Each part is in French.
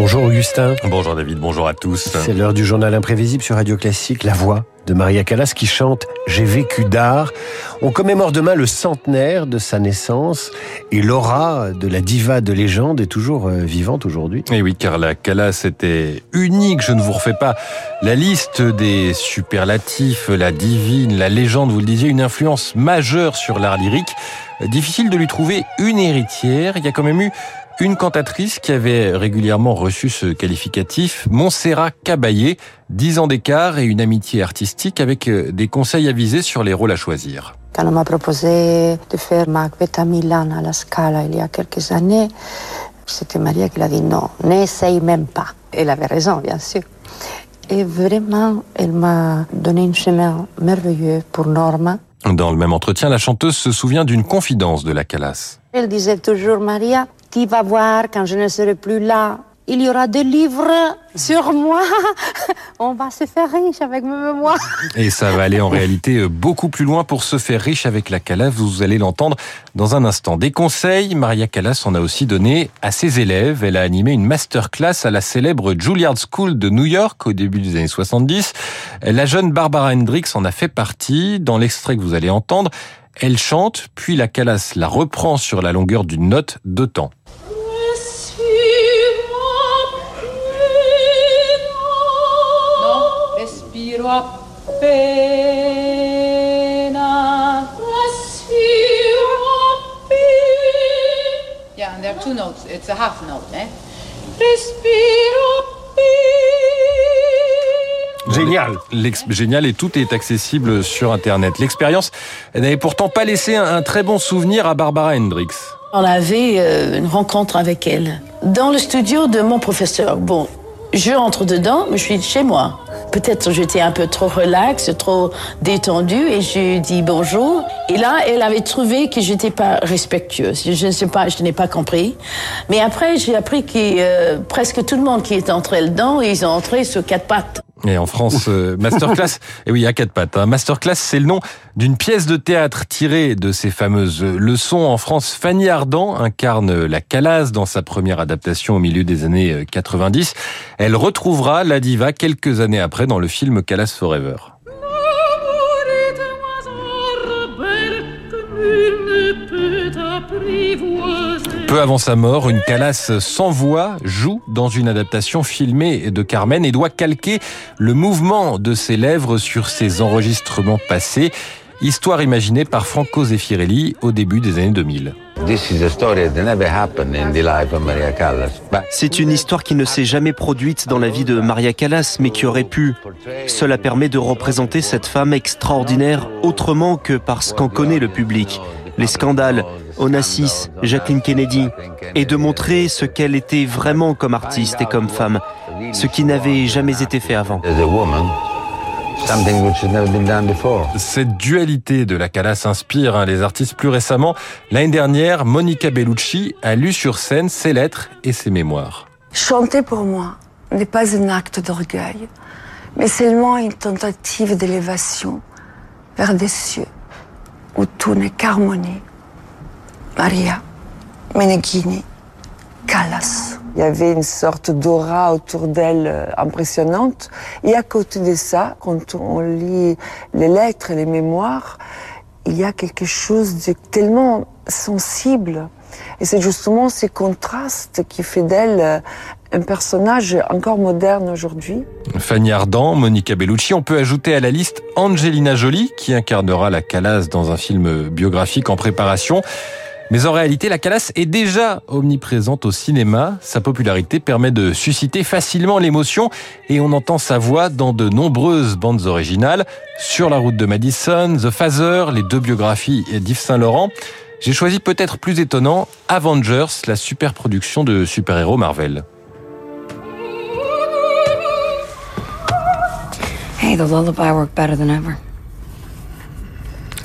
Bonjour Augustin. Bonjour David, bonjour à tous. C'est l'heure du journal imprévisible sur Radio Classique, La Voix de Maria Callas qui chante J'ai vécu d'art. On commémore demain le centenaire de sa naissance et l'aura de la diva de légende est toujours euh, vivante aujourd'hui. Et oui, car la Callas était unique. Je ne vous refais pas la liste des superlatifs, la divine, la légende, vous le disiez, une influence majeure sur l'art lyrique. Difficile de lui trouver une héritière. Il y a quand même eu une cantatrice qui avait régulièrement reçu ce qualificatif, Montserrat Caballé, 10 ans d'écart et une amitié artistique avec euh, des conseils avisés sur les rôles à choisir. Quand on m'a proposé de faire Macbeth à Milan à la Scala il y a quelques années, c'était Maria qui l'a dit non, n'essaye même pas. Elle avait raison, bien sûr. Et vraiment, elle m'a donné un chemin merveilleux pour Norma. Dans le même entretien, la chanteuse se souvient d'une confidence de la Calas. Elle disait toujours, Maria, tu vas voir quand je ne serai plus là. Il y aura des livres sur moi. On va se faire riche avec mes mémoires. Et ça va aller en réalité euh, beaucoup plus loin pour se faire riche avec la Calas. Vous allez l'entendre dans un instant. Des conseils, Maria Callas en a aussi donné à ses élèves. Elle a animé une masterclass à la célèbre Juilliard School de New York au début des années 70. La jeune Barbara Hendricks en a fait partie. Dans l'extrait que vous allez entendre, elle chante, puis la Callas la reprend sur la longueur d'une note de temps. Yeah, and there are two notes. It's a half note, eh? Respiro Génial. Génial et tout est accessible sur Internet. L'expérience n'avait pourtant pas laissé un, très bon souvenir à Barbara Hendricks. On avait euh, une rencontre avec elle dans le studio de mon professeur. Bon, je entre dedans, mais je suis chez moi. Peut-être j'étais un peu trop relax, trop détendu et je dis bonjour. Et là, elle avait trouvé que j'étais pas respectueuse. Je ne sais pas, je n'ai pas compris. Mais après, j'ai appris que euh, presque tout le monde qui est entré dedans, ils ont entré sur quatre pattes. Et en France, euh, masterclass, et oui, à quatre pattes. Hein. Masterclass, c'est le nom d'une pièce de théâtre tirée de ces fameuses leçons. En France, Fanny Ardant incarne la Calas dans sa première adaptation au milieu des années 90. Euh, Elle retrouvera la diva quelques années après dans le film Calas Forever. Peu avant sa mort, une Calas sans voix joue dans une adaptation filmée de Carmen et doit calquer le mouvement de ses lèvres sur ses enregistrements passés. Histoire imaginée par Franco Zeffirelli au début des années 2000. C'est une histoire qui ne s'est jamais produite dans la vie de Maria Callas, mais qui aurait pu. Cela permet de représenter cette femme extraordinaire autrement que parce qu'en connaît le public. Les scandales, Onassis, Jacqueline Kennedy, et de montrer ce qu'elle était vraiment comme artiste et comme femme, ce qui n'avait jamais été fait avant. Cette dualité de la Calas inspire hein, les artistes plus récemment. L'année dernière, Monica Bellucci a lu sur scène ses lettres et ses mémoires. Chanter pour moi n'est pas un acte d'orgueil, mais seulement une tentative d'élévation vers des cieux où tout n'est qu'harmonie Maria Meneghini Callas. Il y avait une sorte d'aura autour d'elle euh, impressionnante. Et à côté de ça, quand on lit les lettres et les mémoires, il y a quelque chose de tellement sensible. Et c'est justement ces contrastes qui fait d'elle euh, un personnage encore moderne aujourd'hui. Fanny Ardant, Monica Bellucci, on peut ajouter à la liste Angelina Jolie, qui incarnera la Calas dans un film biographique en préparation. Mais en réalité, la Calas est déjà omniprésente au cinéma. Sa popularité permet de susciter facilement l'émotion et on entend sa voix dans de nombreuses bandes originales. Sur la route de Madison, The Phaser, les deux biographies d'Yves Saint-Laurent. J'ai choisi peut-être plus étonnant Avengers, la super production de super-héros Marvel. Hey, the lullaby worked better than ever.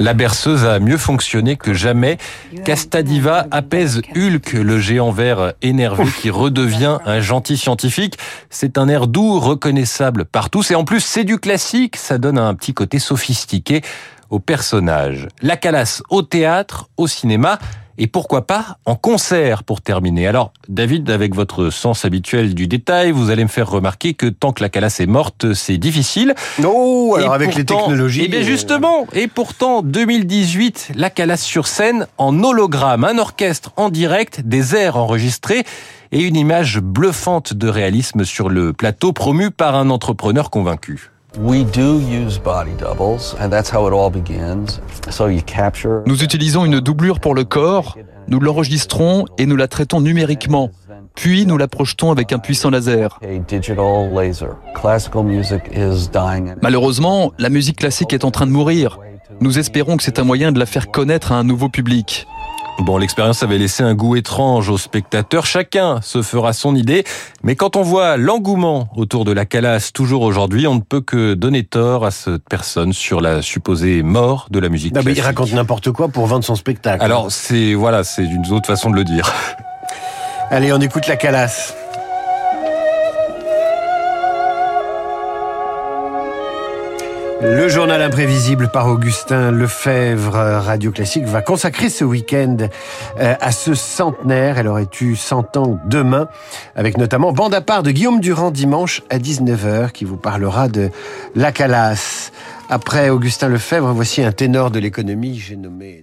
La berceuse a mieux fonctionné que jamais. Castadiva apaise Hulk, le géant vert énervé qui redevient un gentil scientifique. C'est un air doux, reconnaissable par tous. Et en plus, c'est du classique. Ça donne un petit côté sophistiqué au personnage. La calasse au théâtre, au cinéma et pourquoi pas en concert pour terminer. Alors, David, avec votre sens habituel du détail, vous allez me faire remarquer que tant que la calasse est morte, c'est difficile. Oh, alors avec les technologies. Eh bien euh, justement, et pourtant 2018, la calasse sur scène en hologramme, un orchestre en direct, des airs enregistrés et une image bluffante de réalisme sur le plateau promu par un entrepreneur convaincu. Nous utilisons une doublure pour le corps, nous l'enregistrons et nous la traitons numériquement. Puis nous la projetons avec un puissant laser. Malheureusement, la musique classique est en train de mourir. Nous espérons que c'est un moyen de la faire connaître à un nouveau public. Bon, l'expérience avait laissé un goût étrange aux spectateurs. Chacun se fera son idée. Mais quand on voit l'engouement autour de la calasse toujours aujourd'hui, on ne peut que donner tort à cette personne sur la supposée mort de la musique. Non, mais il raconte n'importe quoi pour vendre son spectacle. Alors, c'est, voilà, c'est une autre façon de le dire. Allez, on écoute la calasse. Le journal imprévisible par Augustin Lefebvre, Radio Classique, va consacrer ce week-end euh, à ce centenaire. Elle aurait eu 100 ans demain, avec notamment bande à part de Guillaume Durand dimanche à 19h, qui vous parlera de la calasse. Après Augustin Lefebvre, voici un ténor de l'économie, j'ai nommé.